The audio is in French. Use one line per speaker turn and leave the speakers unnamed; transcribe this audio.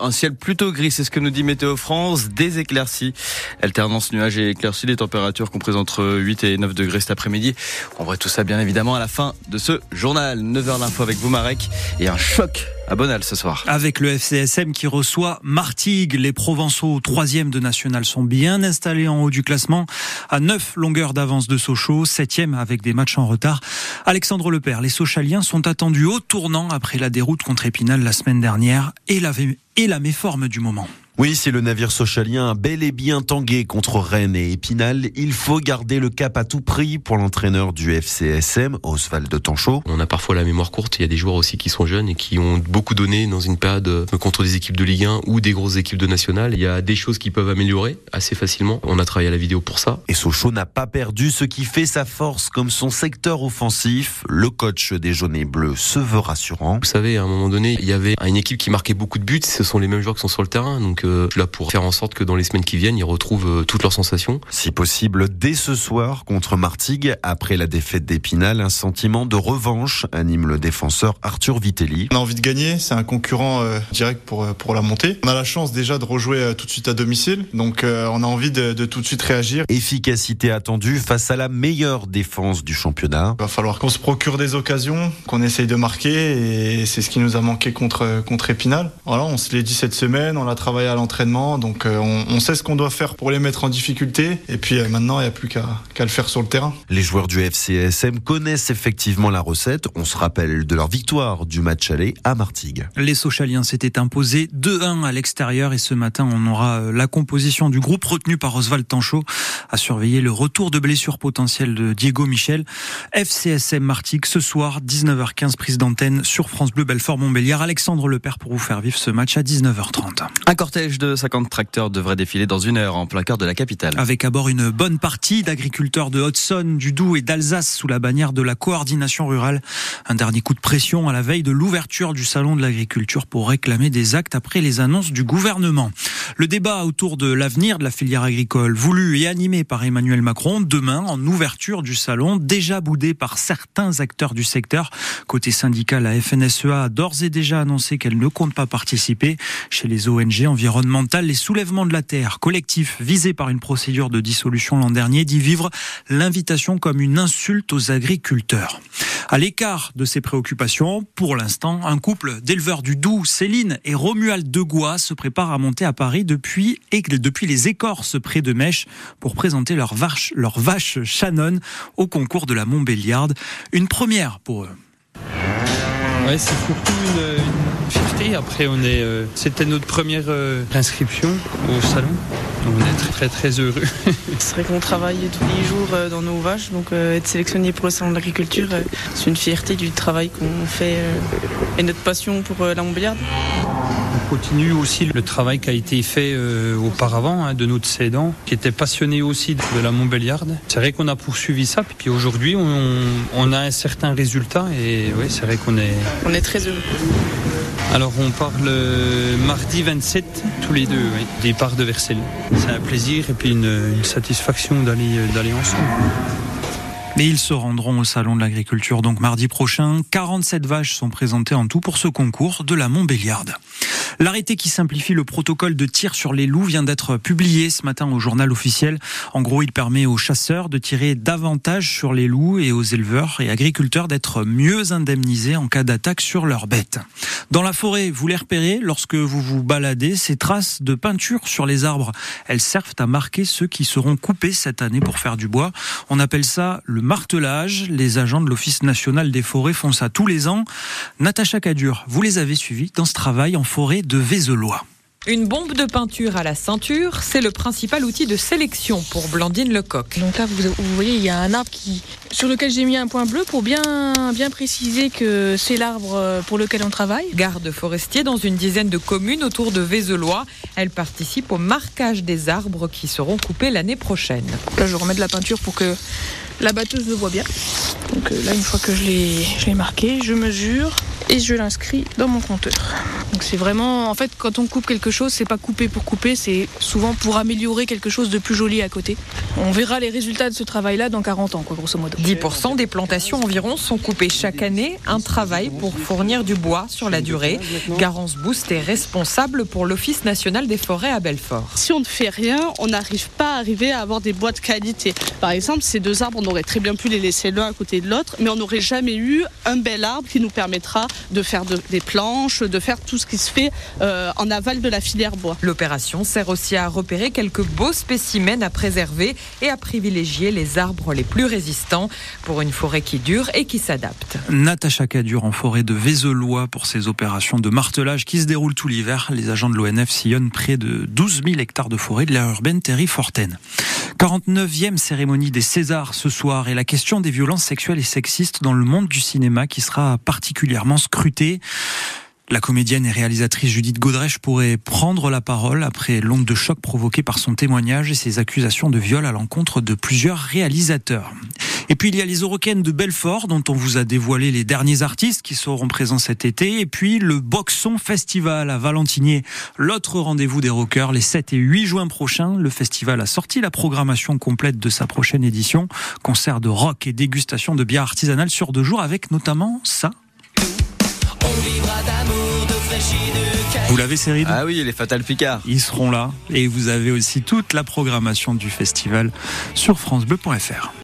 Un ciel plutôt gris, c'est ce que nous dit Météo France, des éclaircies, alternance nuages et éclaircies, les températures comprises entre 8 et 9 degrés cet après-midi. On voit tout ça bien évidemment à la fin de ce journal. 9h l'info avec vous et un choc à Bonal ce soir.
Avec le FCSM qui reçoit Martigues, les Provençaux troisième de national sont bien installés en haut du classement à 9 longueurs d'avance de Sochaux, septième avec des matchs en retard. Alexandre Lepère, les Sochaliens sont attendus au tournant après la déroute contre Épinal la semaine dernière et la méforme du moment.
Oui, si le navire socialien a bel et bien tangué contre Rennes et Épinal, il faut garder le cap à tout prix pour l'entraîneur du FCSM, Oswald de Tanchot.
On a parfois la mémoire courte, il y a des joueurs aussi qui sont jeunes et qui ont beaucoup donné dans une période euh, contre des équipes de Ligue 1 ou des grosses équipes de National. Il y a des choses qui peuvent améliorer assez facilement. On a travaillé à la vidéo pour ça.
Et Sochaux n'a pas perdu ce qui fait sa force comme son secteur offensif. Le coach des jaunes et bleus se veut rassurant.
Vous savez, à un moment donné, il y avait une équipe qui marquait beaucoup de buts. Ce sont les mêmes joueurs qui sont sur le terrain. Donc là pour faire en sorte que dans les semaines qui viennent, ils retrouvent euh, toutes leurs sensations.
Si possible, dès ce soir contre Martigues, après la défaite d'Épinal, un sentiment de revanche anime le défenseur Arthur Vitelli.
On a envie de gagner, c'est un concurrent euh, direct pour, euh, pour la montée. On a la chance déjà de rejouer tout de suite à domicile, donc on a envie de, de tout de suite réagir.
Efficacité attendue face à la meilleure défense du championnat.
Il va falloir qu'on se procure des occasions, qu'on essaye de marquer, et c'est ce qui nous a manqué contre, contre Épinal. Voilà, on se l'est dit cette semaine, on a travaillé à l'entraînement, donc euh, on, sait ce qu'on doit faire pour les mettre en difficulté. Et puis euh, maintenant, il n'y a plus qu'à le faire sur le terrain.
Les joueurs du FCSM connaissent effectivement la recette. On se rappelle de leur victoire du match aller à Martigues.
Les Sochaliens s'étaient imposés 2-1 à l'extérieur et ce matin, on aura euh, la composition du groupe retenu par Oswald Tanchot à surveiller le retour de blessure potentielle de Diego Michel. FCSM Martigues ce soir, 19h15, prise d'antenne sur France Bleu Belfort Montbéliard. Alexandre Lepère pour vous faire vivre ce match à 19h30.
Un cortège de 50 tracteurs devrait défiler dans une heure en plein cœur de la capitale.
Avec à bord une bonne partie d'agriculteurs de Haute-Saône, du Doubs et d'Alsace sous la bannière de la coordination rurale. Un dernier coup de pression à la veille de l'ouverture du salon de l'agriculture pour réclamer des actes après les annonces du gouvernement. Le débat autour de l'avenir de la filière agricole, voulu et animé par Emmanuel Macron, demain en ouverture du salon, déjà boudé par certains acteurs du secteur. Côté syndical, la FNSEA a d'ores et déjà annoncé qu'elle ne compte pas participer. Chez les ONG environnementales, les soulèvements de la terre, collectif visé par une procédure de dissolution l'an dernier, dit vivre l'invitation comme une insulte aux agriculteurs. À l'écart de ces préoccupations, pour l'instant, un couple d'éleveurs du Doubs, Céline et Romuald Degois, se prépare à monter à Paris depuis, les écorces près de Mèche pour présenter leur vache, leur Shannon au concours de la Montbéliarde. Une première pour eux.
Fierté. Après, on est, euh, c'était notre première euh, inscription au salon. On est très très heureux.
c'est vrai qu'on travaille tous les jours euh, dans nos vaches, donc être sélectionné pour le salon de l'agriculture, c'est une fierté du travail qu'on fait et notre passion pour la Montbéliarde.
On continue aussi le travail qui a été fait auparavant hein, de notre cédant, qui était passionné aussi de la Montbéliarde. C'est vrai qu'on a poursuivi ça, puis aujourd'hui on, on, a un certain résultat et oui, c'est vrai qu'on est
on est très heureux.
Alors on part le mardi 27, tous les deux, départ de Versailles. C'est un plaisir et puis une, une satisfaction d'aller d'aller ensemble.
Mais ils se rendront au Salon de l'Agriculture donc mardi prochain. 47 vaches sont présentées en tout pour ce concours de la Montbéliarde. L'arrêté qui simplifie le protocole de tir sur les loups vient d'être publié ce matin au journal officiel. En gros, il permet aux chasseurs de tirer davantage sur les loups et aux éleveurs et agriculteurs d'être mieux indemnisés en cas d'attaque sur leurs bêtes. Dans la forêt, vous les repérez lorsque vous vous baladez, ces traces de peinture sur les arbres. Elles servent à marquer ceux qui seront coupés cette année pour faire du bois. On appelle ça le martelage. Les agents de l'Office national des forêts font ça tous les ans. Natacha Cadur, vous les avez suivis dans ce travail en forêt de Vézelois.
Une bombe de peinture à la ceinture, c'est le principal outil de sélection pour Blandine Lecoq.
Donc là, vous, voyez, il y a un arbre qui, sur lequel j'ai mis un point bleu pour bien, bien préciser que c'est l'arbre pour lequel on travaille.
Garde forestier dans une dizaine de communes autour de Vézelois. Elle participe au marquage des arbres qui seront coupés l'année prochaine.
Là, je remets de la peinture pour que la batteuse le voit bien. Donc euh, là, une fois que je l'ai marqué, je mesure et je l'inscris dans mon compteur. Donc c'est vraiment, en fait, quand on coupe quelque chose, c'est pas couper pour couper, c'est souvent pour améliorer quelque chose de plus joli à côté. On verra les résultats de ce travail-là dans 40 ans, quoi, grosso modo.
10% des plantations environ sont coupées chaque année, un travail pour fournir du bois sur la durée. Garance Boost est responsable pour l'Office national des forêts à Belfort.
Si on ne fait rien, on n'arrive pas à arriver à avoir des bois de qualité. Par exemple, ces deux arbres, on aurait très bien pu les laisser l'un à côté de l'autre, mais on n'aurait jamais eu un bel arbre qui nous permettra de faire de- des planches, de faire tout ce qui se fait euh, en aval de la filière bois.
L'opération sert aussi à repérer quelques beaux spécimens à préserver et à privilégier les arbres les plus résistants pour une forêt qui dure et qui s'adapte.
Natacha Cadur en forêt de Vézelois pour ces opérations de martelage qui se déroulent tout l'hiver. Les agents de l'ONF sillonnent près de 12 000 hectares de forêt de l'aire urbaine Terry Forten. 49e cérémonie des Césars ce soir et la question des violences sexuelles et sexistes dans le monde du cinéma qui sera particulièrement scrutée. La comédienne et réalisatrice Judith Godrèche pourrait prendre la parole après l'onde de choc provoquée par son témoignage et ses accusations de viol à l'encontre de plusieurs réalisateurs. Et puis il y a les Eurocaines de Belfort dont on vous a dévoilé les derniers artistes qui seront présents cet été. Et puis le Boxon Festival à Valentinier, l'autre rendez-vous des rockers les 7 et 8 juin prochains. Le festival a sorti la programmation complète de sa prochaine édition. Concert de rock et dégustation de bière artisanale sur deux jours avec notamment ça. Vous l'avez série
Ah oui, les Fatal Picard.
Ils seront là et vous avez aussi toute la programmation du festival sur francebleu.fr.